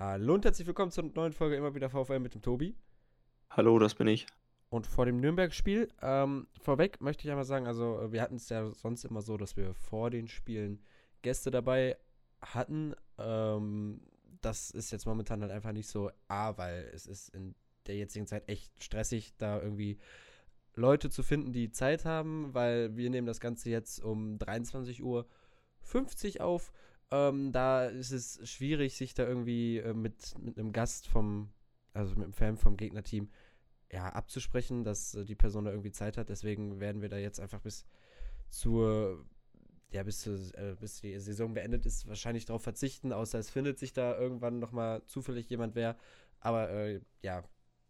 Hallo und herzlich willkommen zur neuen Folge immer wieder VfL mit dem Tobi. Hallo, das bin ich. Und vor dem Nürnberg-Spiel, ähm, vorweg möchte ich einmal sagen, also äh, wir hatten es ja sonst immer so, dass wir vor den Spielen Gäste dabei hatten. Ähm, das ist jetzt momentan halt einfach nicht so A, weil es ist in der jetzigen Zeit echt stressig, da irgendwie Leute zu finden, die Zeit haben, weil wir nehmen das Ganze jetzt um 23.50 Uhr auf. Ähm, da ist es schwierig, sich da irgendwie äh, mit, mit einem Gast vom, also mit einem Fan vom Gegnerteam, ja, abzusprechen, dass äh, die Person da irgendwie Zeit hat. Deswegen werden wir da jetzt einfach bis zur, ja, bis, zur, äh, bis die Saison beendet ist, wahrscheinlich darauf verzichten, außer es findet sich da irgendwann nochmal zufällig jemand wer. Aber äh, ja,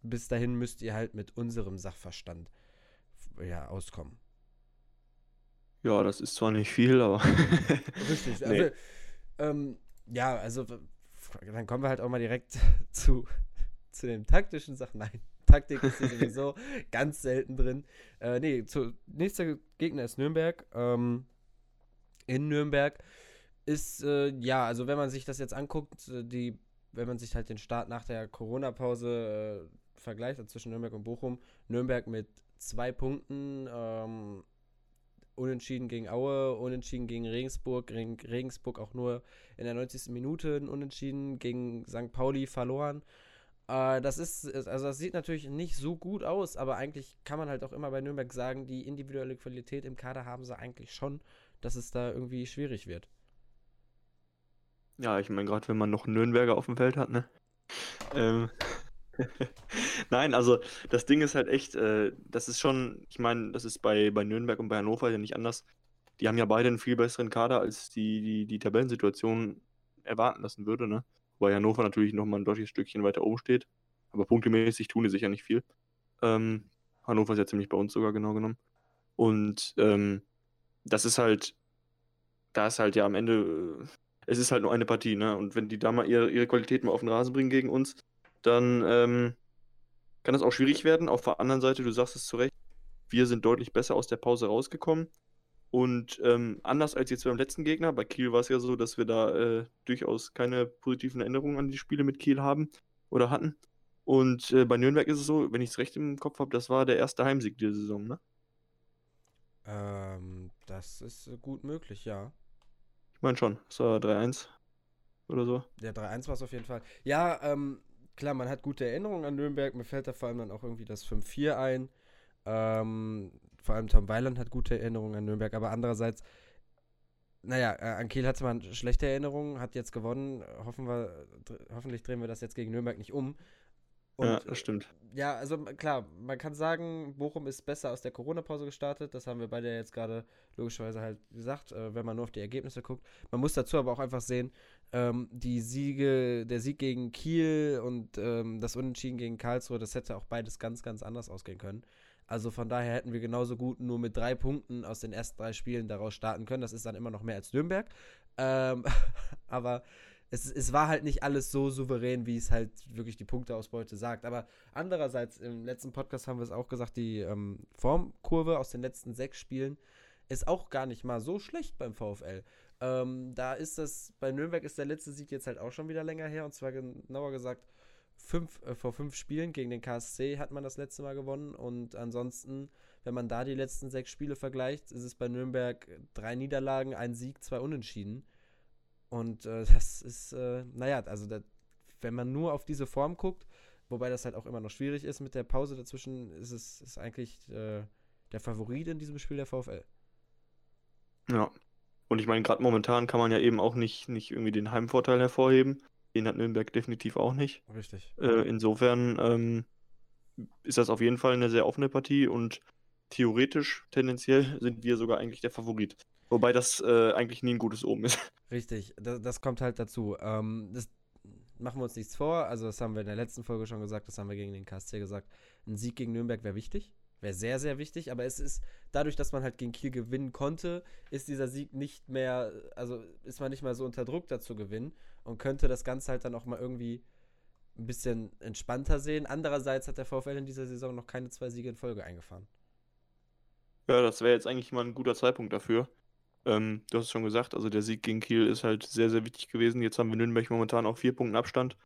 bis dahin müsst ihr halt mit unserem Sachverstand ja, auskommen. Ja, das ist zwar nicht viel, aber. Richtig. Also, nee. Ähm, ja, also dann kommen wir halt auch mal direkt zu, zu den taktischen Sachen. Nein, Taktik ist hier sowieso ganz selten drin. Äh, nee, zu, nächster Gegner ist Nürnberg. Ähm, in Nürnberg ist, äh, ja, also wenn man sich das jetzt anguckt, äh, die, wenn man sich halt den Start nach der Corona-Pause äh, vergleicht, also zwischen Nürnberg und Bochum, Nürnberg mit zwei Punkten, ähm, Unentschieden gegen Aue, Unentschieden gegen Regensburg, Regensburg auch nur in der 90. Minute Unentschieden gegen St. Pauli verloren. Äh, das ist, also das sieht natürlich nicht so gut aus, aber eigentlich kann man halt auch immer bei Nürnberg sagen, die individuelle Qualität im Kader haben sie eigentlich schon, dass es da irgendwie schwierig wird. Ja, ich meine, gerade wenn man noch Nürnberger auf dem Feld hat, ne? Ähm, Nein, also das Ding ist halt echt, äh, das ist schon, ich meine, das ist bei, bei Nürnberg und bei Hannover ja nicht anders. Die haben ja beide einen viel besseren Kader, als die, die, die Tabellensituation erwarten lassen würde, ne? Weil Hannover natürlich nochmal ein deutliches Stückchen weiter oben steht. Aber punktemäßig tun die sicher nicht viel. Ähm, Hannover ist ja ziemlich bei uns sogar genau genommen. Und ähm, das ist halt, da ist halt ja am Ende, äh, es ist halt nur eine Partie, ne? Und wenn die da mal ihre, ihre Qualität mal auf den Rasen bringen gegen uns, dann ähm, kann das auch schwierig werden. Auf der anderen Seite, du sagst es zu Recht, wir sind deutlich besser aus der Pause rausgekommen. Und ähm, anders als jetzt beim letzten Gegner, bei Kiel war es ja so, dass wir da äh, durchaus keine positiven Erinnerungen an die Spiele mit Kiel haben oder hatten. Und äh, bei Nürnberg ist es so, wenn ich es recht im Kopf habe, das war der erste Heimsieg dieser Saison, ne? Ähm, das ist äh, gut möglich, ja. Ich meine schon, es war 3-1 oder so. Ja, 3-1 war es auf jeden Fall. Ja, ähm, klar, man hat gute Erinnerungen an Nürnberg. Mir fällt da vor allem dann auch irgendwie das 5-4 ein. Ähm, vor allem Tom Weiland hat gute Erinnerungen an Nürnberg, aber andererseits, naja, äh, an Kiel hatte man schlechte Erinnerungen, hat jetzt gewonnen. Hoffen wir, hoffentlich drehen wir das jetzt gegen Nürnberg nicht um. Und, ja, das stimmt. Ja, also klar, man kann sagen, Bochum ist besser aus der Corona-Pause gestartet. Das haben wir beide jetzt gerade logischerweise halt gesagt, äh, wenn man nur auf die Ergebnisse guckt. Man muss dazu aber auch einfach sehen, ähm, die Siege, der Sieg gegen Kiel und ähm, das Unentschieden gegen Karlsruhe, das hätte auch beides ganz, ganz anders ausgehen können. Also von daher hätten wir genauso gut nur mit drei Punkten aus den ersten drei Spielen daraus starten können. Das ist dann immer noch mehr als Nürnberg. Ähm, aber es, es war halt nicht alles so souverän, wie es halt wirklich die Punkteausbeute sagt. Aber andererseits, im letzten Podcast haben wir es auch gesagt, die ähm, Formkurve aus den letzten sechs Spielen ist auch gar nicht mal so schlecht beim VfL. Ähm, da ist das, bei Nürnberg ist der letzte Sieg jetzt halt auch schon wieder länger her. Und zwar genauer gesagt, fünf, äh, vor fünf Spielen gegen den KSC hat man das letzte Mal gewonnen. Und ansonsten, wenn man da die letzten sechs Spiele vergleicht, ist es bei Nürnberg drei Niederlagen, ein Sieg, zwei Unentschieden. Und äh, das ist, äh, naja, also da, wenn man nur auf diese Form guckt, wobei das halt auch immer noch schwierig ist mit der Pause dazwischen, ist es ist eigentlich äh, der Favorit in diesem Spiel der VfL. Ja. Und ich meine, gerade momentan kann man ja eben auch nicht, nicht irgendwie den Heimvorteil hervorheben. Den hat Nürnberg definitiv auch nicht. Richtig. Äh, insofern ähm, ist das auf jeden Fall eine sehr offene Partie und theoretisch, tendenziell sind wir sogar eigentlich der Favorit. Wobei das äh, eigentlich nie ein gutes Omen ist. Richtig, das, das kommt halt dazu. Ähm, das machen wir uns nichts vor. Also, das haben wir in der letzten Folge schon gesagt, das haben wir gegen den KSC gesagt. Ein Sieg gegen Nürnberg wäre wichtig. Wäre sehr, sehr wichtig. Aber es ist dadurch, dass man halt gegen Kiel gewinnen konnte, ist dieser Sieg nicht mehr, also ist man nicht mal so unter Druck dazu gewinnen und könnte das Ganze halt dann auch mal irgendwie ein bisschen entspannter sehen. Andererseits hat der VfL in dieser Saison noch keine zwei Siege in Folge eingefahren. Ja, das wäre jetzt eigentlich mal ein guter Zeitpunkt dafür. Ähm, du hast es schon gesagt, also der Sieg gegen Kiel ist halt sehr, sehr wichtig gewesen. Jetzt haben wir Nürnberg momentan auch vier Punkte Abstand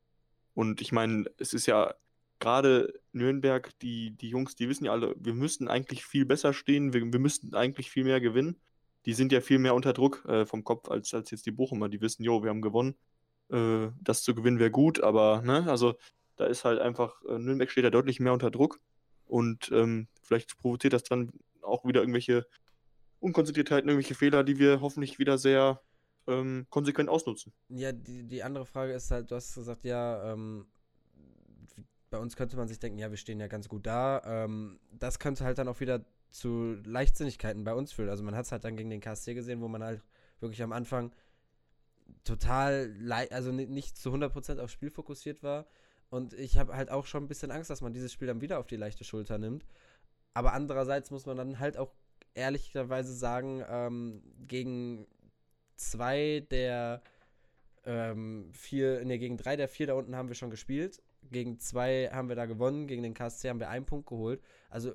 Und ich meine, es ist ja gerade Nürnberg, die, die Jungs, die wissen ja alle, wir müssten eigentlich viel besser stehen, wir, wir müssten eigentlich viel mehr gewinnen. Die sind ja viel mehr unter Druck äh, vom Kopf als, als jetzt die Bochumer. Die wissen, jo, wir haben gewonnen. Äh, das zu gewinnen wäre gut, aber, ne, also da ist halt einfach, äh, Nürnberg steht da deutlich mehr unter Druck. Und ähm, vielleicht provoziert das dann auch wieder irgendwelche Unkonzentriertheiten, irgendwelche Fehler, die wir hoffentlich wieder sehr ähm, konsequent ausnutzen. Ja, die, die andere Frage ist halt, du hast gesagt, ja, ähm, bei uns könnte man sich denken, ja, wir stehen ja ganz gut da. Ähm, das könnte halt dann auch wieder zu Leichtsinnigkeiten bei uns führen. Also man hat es halt dann gegen den KSC gesehen, wo man halt wirklich am Anfang total, also nicht zu 100% aufs Spiel fokussiert war. Und ich habe halt auch schon ein bisschen Angst, dass man dieses Spiel dann wieder auf die leichte Schulter nimmt. Aber andererseits muss man dann halt auch ehrlicherweise sagen, ähm, gegen zwei der ähm, vier, ne, gegen drei der vier da unten haben wir schon gespielt. Gegen zwei haben wir da gewonnen, gegen den KSC haben wir einen Punkt geholt. Also,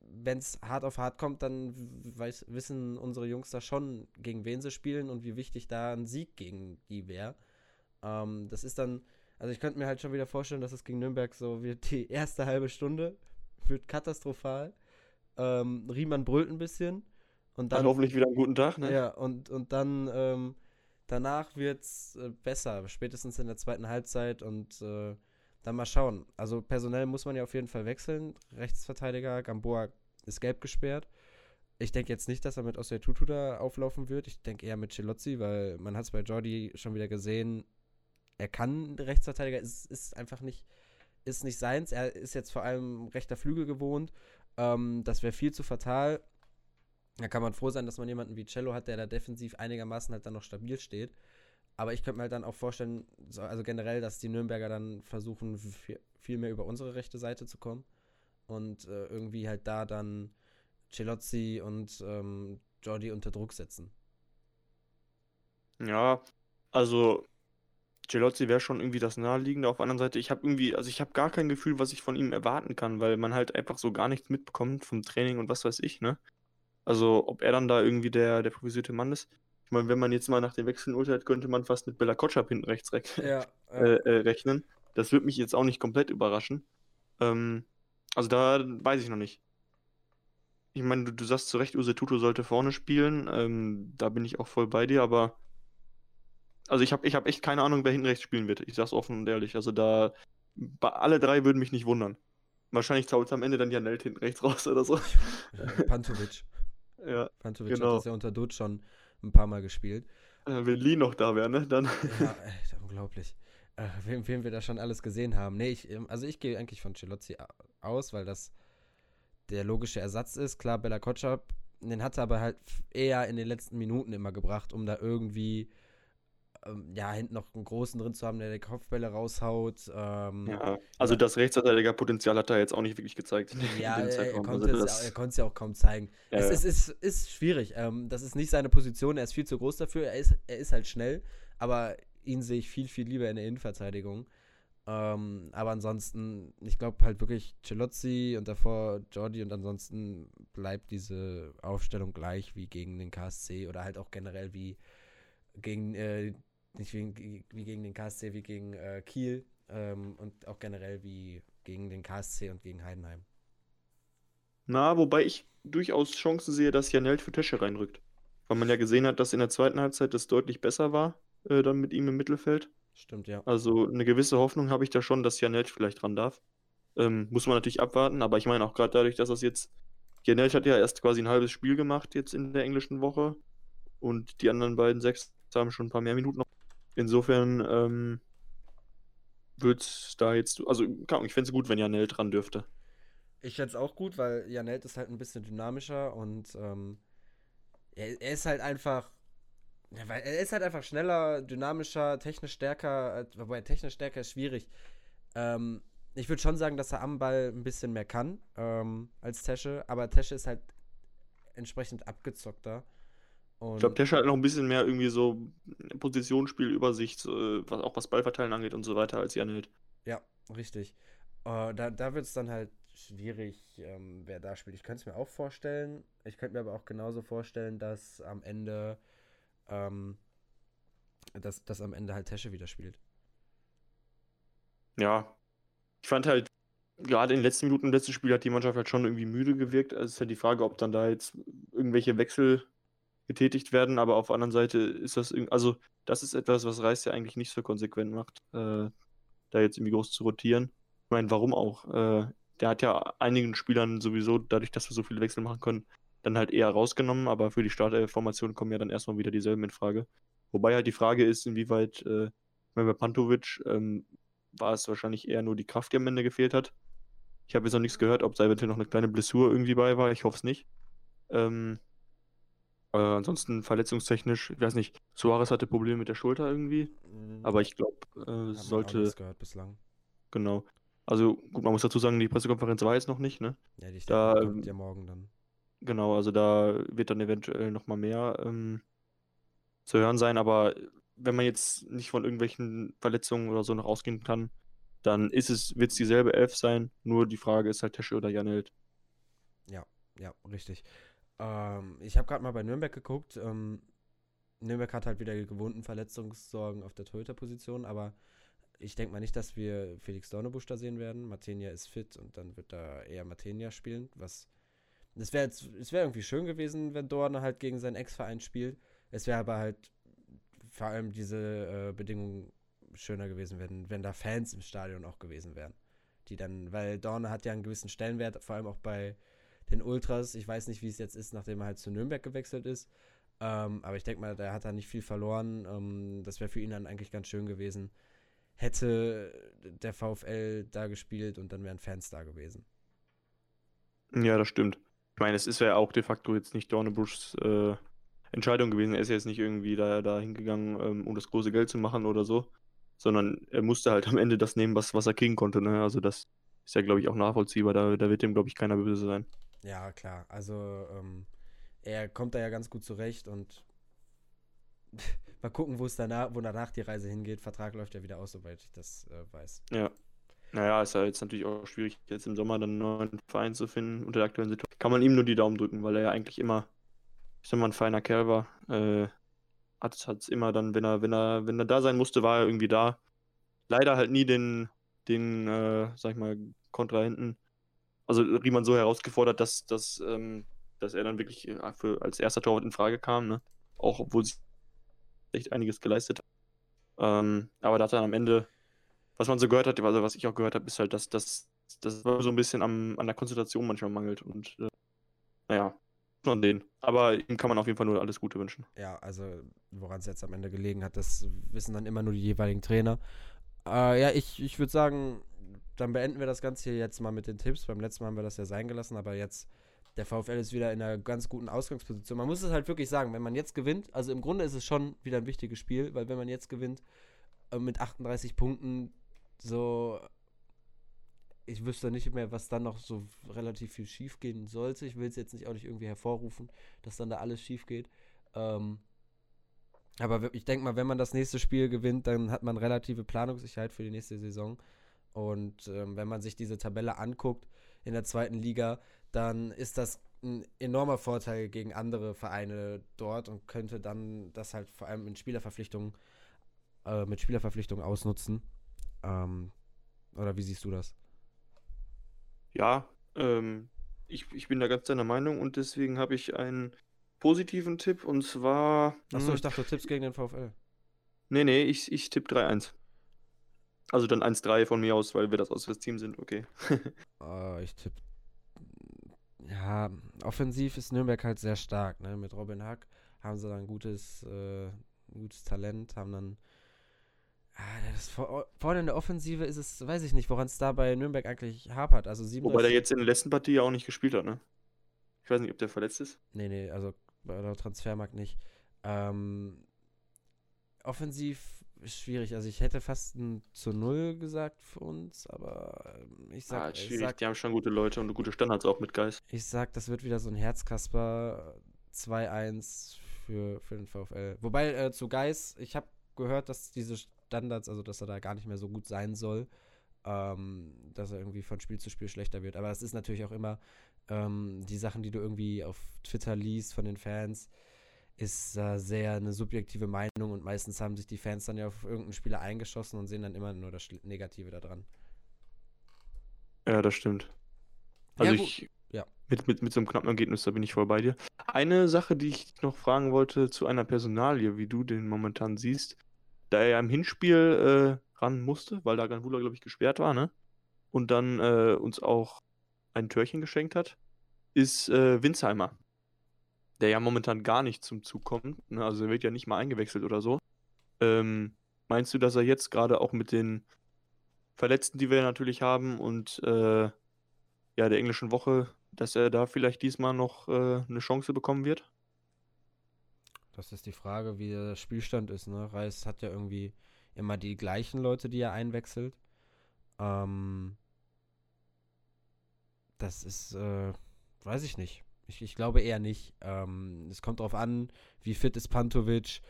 wenn es hart auf hart kommt, dann weiß, wissen unsere Jungs da schon, gegen wen sie spielen und wie wichtig da ein Sieg gegen die wäre. Ähm, das ist dann, also ich könnte mir halt schon wieder vorstellen, dass es gegen Nürnberg so wird, die erste halbe Stunde wird katastrophal. Ähm, Riemann brüllt ein bisschen. Und dann, Hat hoffentlich wieder einen guten Tag, ne? Ja, und, und dann ähm, danach wird es äh, besser, spätestens in der zweiten Halbzeit und äh, dann mal schauen. Also personell muss man ja auf jeden Fall wechseln. Rechtsverteidiger, Gamboa ist gelb gesperrt. Ich denke jetzt nicht, dass er mit Tutu da auflaufen wird. Ich denke eher mit Celozzi, weil man hat es bei Jordi schon wieder gesehen. Er kann Rechtsverteidiger, ist, ist einfach nicht, ist nicht seins. Er ist jetzt vor allem rechter Flügel gewohnt. Ähm, das wäre viel zu fatal. Da kann man froh sein, dass man jemanden wie Cello hat, der da defensiv einigermaßen halt dann noch stabil steht. Aber ich könnte mir halt dann auch vorstellen, also generell, dass die Nürnberger dann versuchen, viel mehr über unsere rechte Seite zu kommen. Und äh, irgendwie halt da dann Celozzi und ähm, Jordi unter Druck setzen. Ja, also Celozzi wäre schon irgendwie das Naheliegende. Auf der anderen Seite, ich habe irgendwie, also ich habe gar kein Gefühl, was ich von ihm erwarten kann, weil man halt einfach so gar nichts mitbekommt vom Training und was weiß ich, ne? Also, ob er dann da irgendwie der, der provisierte Mann ist. Ich meine, wenn man jetzt mal nach den Wechseln urteilt, könnte man fast mit Bella Kotschap hinten rechts re ja, äh, äh, rechnen. Das würde mich jetzt auch nicht komplett überraschen. Ähm, also da weiß ich noch nicht. Ich meine, du, du sagst zu Recht, Use Tuto sollte vorne spielen. Ähm, da bin ich auch voll bei dir, aber also ich habe ich hab echt keine Ahnung, wer hinten rechts spielen wird. Ich sag's offen und ehrlich. Also da alle drei würden mich nicht wundern. Wahrscheinlich zaubert am Ende dann Janelt hinten rechts raus oder so. Pantovic. Ja, Pantovic genau. hat das ja unter Dutt schon ein paar Mal gespielt. Äh, wenn Lee noch da wäre, ne? Dann. Ja, echt unglaublich. Äh, wem, wem wir da schon alles gesehen haben. Nee, ich, ähm, also ich gehe eigentlich von Celozzi aus, weil das der logische Ersatz ist. Klar, Bella Kotschap, den hat er aber halt eher in den letzten Minuten immer gebracht, um da irgendwie ähm, ja, hinten noch einen großen drin zu haben, der die Kopfbälle raushaut. Ähm, ja, also das Rechtsverteidiger-Potenzial hat er jetzt auch nicht wirklich gezeigt. Ja, er, konnte also es, er, ja auch kaum zeigen. Ja, es ja. Ist, ist, ist, schwierig. Ähm, das ist nicht seine Position, er ist viel zu groß dafür. Er ist, er ist halt schnell, aber ihn sehe ich viel, viel lieber in der Innenverteidigung. Ähm, aber ansonsten, ich glaube halt wirklich Celozzi und davor Jordi und ansonsten bleibt diese Aufstellung gleich wie gegen den KSC oder halt auch generell wie gegen äh, nicht wie, wie gegen den KSC, wie gegen äh, Kiel ähm, und auch generell wie gegen den KSC und gegen Heidenheim. Na, wobei ich durchaus Chancen sehe, dass Janelt für Tesche reinrückt. Weil man ja gesehen hat, dass in der zweiten Halbzeit das deutlich besser war, äh, dann mit ihm im Mittelfeld. Stimmt, ja. Also eine gewisse Hoffnung habe ich da schon, dass Janelt vielleicht dran darf. Ähm, muss man natürlich abwarten, aber ich meine auch gerade dadurch, dass das jetzt. Janelt hat ja erst quasi ein halbes Spiel gemacht jetzt in der englischen Woche und die anderen beiden sechs haben schon ein paar mehr Minuten. Insofern ähm, wird da jetzt, also ich fände es gut, wenn Janelt dran dürfte. Ich fände es auch gut, weil Janelt ist halt ein bisschen dynamischer und ähm, er, er, ist halt einfach, er ist halt einfach schneller, dynamischer, technisch stärker, wobei technisch stärker ist schwierig. Ähm, ich würde schon sagen, dass er am Ball ein bisschen mehr kann ähm, als Tesche, aber Tesche ist halt entsprechend abgezockter. Und ich glaube, Tesche hat noch ein bisschen mehr irgendwie so Positionsspiel, Übersicht, äh, was, auch was Ballverteilen angeht und so weiter, als Jan Hild. Ja, richtig. Uh, da da wird es dann halt schwierig, ähm, wer da spielt. Ich könnte es mir auch vorstellen. Ich könnte mir aber auch genauso vorstellen, dass am Ende, ähm, dass, dass am Ende halt Tesche wieder spielt. Ja. Ich fand halt, gerade in den letzten Minuten im letzten Spiel hat die Mannschaft halt schon irgendwie müde gewirkt. Also es ist halt die Frage, ob dann da jetzt irgendwelche Wechsel getätigt werden, aber auf der anderen Seite ist das also das ist etwas, was Reis ja eigentlich nicht so konsequent macht, äh, da jetzt irgendwie groß zu rotieren. Ich meine, warum auch? Äh, der hat ja einigen Spielern sowieso, dadurch, dass wir so viele Wechsel machen können, dann halt eher rausgenommen, aber für die Startformation kommen ja dann erstmal wieder dieselben in Frage. Wobei halt die Frage ist, inwieweit, äh, bei Pantovic ähm, war es wahrscheinlich eher nur die Kraft, die am Ende gefehlt hat. Ich habe jetzt noch nichts gehört, ob da eventuell noch eine kleine Blessur irgendwie bei war. Ich hoffe es nicht. Ähm, äh, ansonsten verletzungstechnisch, ich weiß nicht, Suarez hatte Probleme mit der Schulter irgendwie, mhm. aber ich glaube, äh, sollte. Auch gehört bislang. Genau. Also gut, man muss dazu sagen, die Pressekonferenz war jetzt noch nicht, ne? Ja, die da, kommt ja morgen dann. Genau, also da wird dann eventuell noch mal mehr ähm, zu hören sein, aber wenn man jetzt nicht von irgendwelchen Verletzungen oder so noch ausgehen kann, dann ist es, wird es dieselbe Elf sein, nur die Frage ist halt Tesche oder Janelt. Ja, ja, richtig. Ähm, ich habe gerade mal bei Nürnberg geguckt. Ähm, Nürnberg hat halt wieder die gewohnten Verletzungssorgen auf der Torhüter-Position, aber ich denke mal nicht, dass wir Felix Dornebusch da sehen werden. Martenia ist fit und dann wird da eher Martenia spielen, was es wäre es irgendwie schön gewesen, wenn Dorne halt gegen seinen Ex-Verein spielt. Es wäre aber halt vor allem diese äh, Bedingungen schöner gewesen, wenn, wenn da Fans im Stadion auch gewesen wären. Die dann, weil Dorne hat ja einen gewissen Stellenwert, vor allem auch bei den Ultras. Ich weiß nicht, wie es jetzt ist, nachdem er halt zu Nürnberg gewechselt ist. Ähm, aber ich denke mal, der hat da nicht viel verloren. Ähm, das wäre für ihn dann eigentlich ganz schön gewesen. Hätte der VfL da gespielt und dann wären Fans da gewesen. Ja, das stimmt. Ich meine, es ist ja auch de facto jetzt nicht Dornebuschs äh, Entscheidung gewesen. Er ist jetzt nicht irgendwie da, da hingegangen, ähm, um das große Geld zu machen oder so, sondern er musste halt am Ende das nehmen, was, was er kriegen konnte. Ne? Also das ist ja, glaube ich, auch nachvollziehbar. Da, da wird dem, glaube ich, keiner böse sein. Ja, klar. Also ähm, er kommt da ja ganz gut zurecht und mal gucken, wo es danach, wo danach die Reise hingeht. Vertrag läuft ja wieder aus, soweit ich das äh, weiß. Ja. Naja, ist ja jetzt natürlich auch schwierig, jetzt im Sommer dann einen neuen Verein zu finden unter der aktuellen Situation. Kann man ihm nur die Daumen drücken, weil er ja eigentlich immer, ich sag mal, ein feiner Kerl war. Äh, hat es immer dann, wenn er, wenn er, wenn er da sein musste, war er irgendwie da. Leider halt nie den, den, äh, sag ich mal, Kontrahenten also Riemann so herausgefordert, dass, dass, ähm, dass er dann wirklich äh, für, als erster Torwart in Frage kam, ne? Auch obwohl sie echt einiges geleistet hat. Ähm, aber da hat dann am Ende, was man so gehört hat, also was ich auch gehört habe, ist halt, dass das dass so ein bisschen am, an der Konzentration manchmal mangelt und äh, naja, von denen. Aber ihm kann man auf jeden Fall nur alles Gute wünschen. Ja, also woran es jetzt am Ende gelegen hat, das wissen dann immer nur die jeweiligen Trainer. Äh, ja, ich, ich würde sagen, dann beenden wir das Ganze hier jetzt mal mit den Tipps. Beim letzten Mal haben wir das ja sein gelassen, aber jetzt der VfL ist wieder in einer ganz guten Ausgangsposition. Man muss es halt wirklich sagen, wenn man jetzt gewinnt, also im Grunde ist es schon wieder ein wichtiges Spiel, weil wenn man jetzt gewinnt äh, mit 38 Punkten, so ich wüsste nicht mehr, was dann noch so relativ viel schief gehen sollte. Ich will es jetzt nicht auch nicht irgendwie hervorrufen, dass dann da alles schief geht. Ähm, aber ich denke mal, wenn man das nächste Spiel gewinnt, dann hat man relative Planungssicherheit für die nächste Saison. Und ähm, wenn man sich diese Tabelle anguckt in der zweiten Liga, dann ist das ein enormer Vorteil gegen andere Vereine dort und könnte dann das halt vor allem in Spielerverpflichtungen äh, mit Spielerverpflichtungen ausnutzen. Ähm, oder wie siehst du das? Ja, ähm, ich, ich bin da ganz deiner Meinung und deswegen habe ich einen positiven Tipp und zwar. Achso, hm, ich dachte, du tippst gegen den VfL. Nee, nee, ich, ich tippe 3-1. Also dann 1-3 von mir aus, weil wir das aus das Team sind, okay. uh, ich tippe. Ja, offensiv ist Nürnberg halt sehr stark, ne? Mit Robin Hack haben sie dann gutes, äh, ein gutes Talent, haben dann. Ah, das, vor, vorne in der Offensive ist es, weiß ich nicht, woran es da bei Nürnberg eigentlich hapert. Also 37, Wobei der jetzt in der letzten Partie ja auch nicht gespielt hat, ne? Ich weiß nicht, ob der verletzt ist. Nee, nee, also bei der Transfermarkt nicht. Ähm, offensiv schwierig. Also ich hätte fast ein zu null gesagt für uns, aber ähm, ich sag, ah, schwierig. Sag, die haben schon gute Leute und gute Standards auch mit Geist. Ich sag, das wird wieder so ein Herzkasper 2-1 für, für den VfL. Wobei äh, zu Geis, ich habe gehört, dass diese Standards, also dass er da gar nicht mehr so gut sein soll, ähm, dass er irgendwie von Spiel zu Spiel schlechter wird. Aber es ist natürlich auch immer ähm, die Sachen, die du irgendwie auf Twitter liest von den Fans ist äh, sehr eine subjektive Meinung und meistens haben sich die Fans dann ja auf irgendeinen Spieler eingeschossen und sehen dann immer nur das Negative daran. Ja, das stimmt. Also ja, ich, ja. Mit, mit, mit so einem knappen Ergebnis, da bin ich voll bei dir. Eine Sache, die ich noch fragen wollte zu einer Personalie, wie du den momentan siehst, da er ja im Hinspiel äh, ran musste, weil da Ganvula, glaube ich, gesperrt war, ne? Und dann äh, uns auch ein Törchen geschenkt hat, ist äh, Winsheimer der ja momentan gar nicht zum Zug kommt. Ne? Also er wird ja nicht mal eingewechselt oder so. Ähm, meinst du, dass er jetzt gerade auch mit den Verletzten, die wir natürlich haben und äh, ja, der englischen Woche, dass er da vielleicht diesmal noch äh, eine Chance bekommen wird? Das ist die Frage, wie der Spielstand ist. Ne? Reis hat ja irgendwie immer die gleichen Leute, die er einwechselt. Ähm, das ist, äh, weiß ich nicht. Ich, ich glaube eher nicht. Ähm, es kommt darauf an, wie fit ist Pantovic,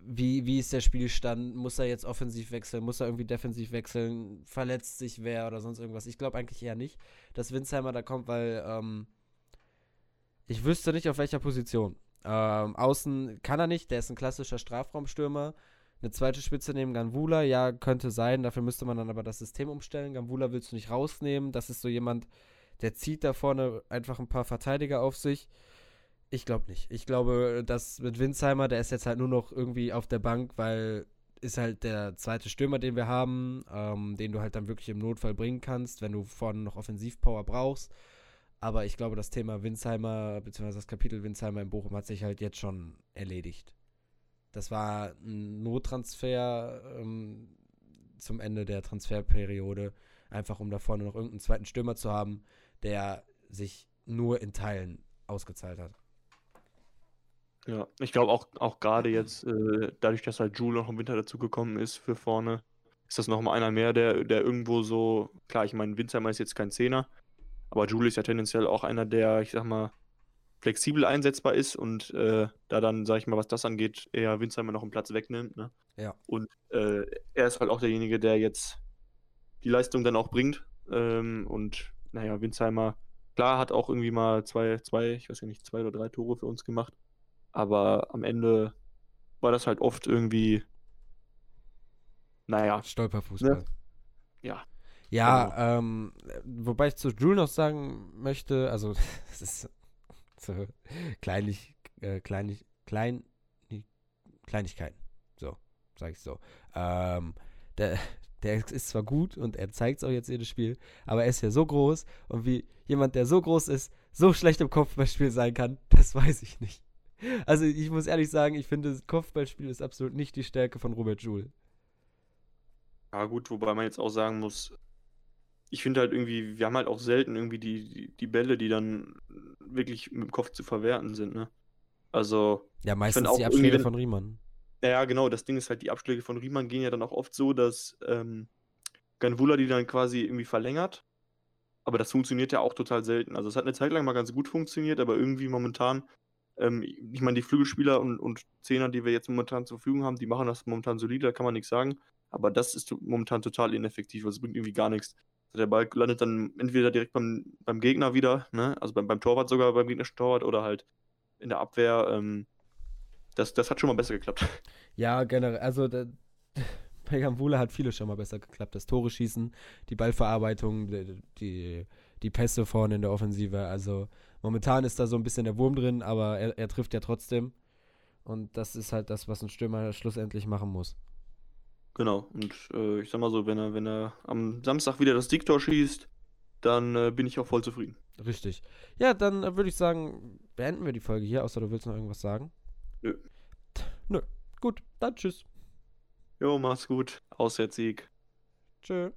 wie, wie ist der Spielstand, muss er jetzt offensiv wechseln, muss er irgendwie defensiv wechseln, verletzt sich wer oder sonst irgendwas. Ich glaube eigentlich eher nicht, dass Winsheimer da kommt, weil ähm, ich wüsste nicht, auf welcher Position. Ähm, außen kann er nicht, der ist ein klassischer Strafraumstürmer. Eine zweite Spitze nehmen Ganvula, ja, könnte sein, dafür müsste man dann aber das System umstellen. Ganvula willst du nicht rausnehmen, das ist so jemand, der zieht da vorne einfach ein paar Verteidiger auf sich. Ich glaube nicht. Ich glaube, dass mit Winsheimer, der ist jetzt halt nur noch irgendwie auf der Bank, weil ist halt der zweite Stürmer, den wir haben, ähm, den du halt dann wirklich im Notfall bringen kannst, wenn du vorne noch Offensivpower brauchst. Aber ich glaube, das Thema Winsheimer, beziehungsweise das Kapitel Winsheimer in Bochum hat sich halt jetzt schon erledigt. Das war ein Nottransfer ähm, zum Ende der Transferperiode, einfach um da vorne noch irgendeinen zweiten Stürmer zu haben, der sich nur in Teilen ausgezahlt hat. Ja, ich glaube auch, auch gerade jetzt, äh, dadurch, dass halt Jule noch im Winter dazugekommen ist für vorne, ist das nochmal einer mehr, der, der irgendwo so, klar, ich meine, Winzheimer ist jetzt kein Zehner, aber Jule ist ja tendenziell auch einer, der, ich sag mal, flexibel einsetzbar ist und äh, da dann, sag ich mal, was das angeht, eher Winzheimer noch einen Platz wegnimmt. Ne? Ja. Und äh, er ist halt auch derjenige, der jetzt die Leistung dann auch bringt. Ähm, und naja, Winsheimer, klar, hat auch irgendwie mal zwei, zwei, ich weiß ja nicht, zwei oder drei Tore für uns gemacht. Aber am Ende war das halt oft irgendwie, naja. Stolperfußball. Ne? Ja. Ja, genau. ähm, wobei ich zu Drew noch sagen möchte, also es ist so kleinlich, äh, kleinlich, klein, Kleinigkeiten. So, sag ich so. Ähm, der, der ist zwar gut und er zeigt es auch jetzt jedes Spiel, aber er ist ja so groß und wie jemand, der so groß ist, so schlecht im Kopfballspiel sein kann, das weiß ich nicht. Also ich muss ehrlich sagen, ich finde, das Kopfballspiel ist absolut nicht die Stärke von Robert Joule. Ja gut, wobei man jetzt auch sagen muss, ich finde halt irgendwie, wir haben halt auch selten irgendwie die, die, die Bälle, die dann wirklich mit dem Kopf zu verwerten sind, ne? Also. Ja, meistens auch die Abschläge von Riemann. Ja, genau, das Ding ist halt, die Abschläge von Riemann gehen ja dann auch oft so, dass ähm, Ganvula die dann quasi irgendwie verlängert. Aber das funktioniert ja auch total selten. Also es hat eine Zeit lang mal ganz gut funktioniert, aber irgendwie momentan, ähm, ich meine, die Flügelspieler und, und Zehner, die wir jetzt momentan zur Verfügung haben, die machen das momentan solide, da kann man nichts sagen. Aber das ist momentan total ineffektiv, also es bringt irgendwie gar nichts. Also der Ball landet dann entweder direkt beim, beim Gegner wieder, ne? also beim, beim Torwart sogar, beim gegnerischen Torwart oder halt in der Abwehr. Ähm, das, das hat schon mal besser geklappt. Ja, generell. Also, der, bei Gambula hat vieles schon mal besser geklappt. Das Tore schießen, die Ballverarbeitung, die, die, die Pässe vorne in der Offensive. Also, momentan ist da so ein bisschen der Wurm drin, aber er, er trifft ja trotzdem. Und das ist halt das, was ein Stürmer schlussendlich machen muss. Genau. Und äh, ich sag mal so, wenn er, wenn er am Samstag wieder das Diktor schießt, dann äh, bin ich auch voll zufrieden. Richtig. Ja, dann äh, würde ich sagen, beenden wir die Folge hier, außer du willst noch irgendwas sagen. Nö. Nö. Gut, dann tschüss. Jo, mach's gut. Auswärtssieg. Tschö.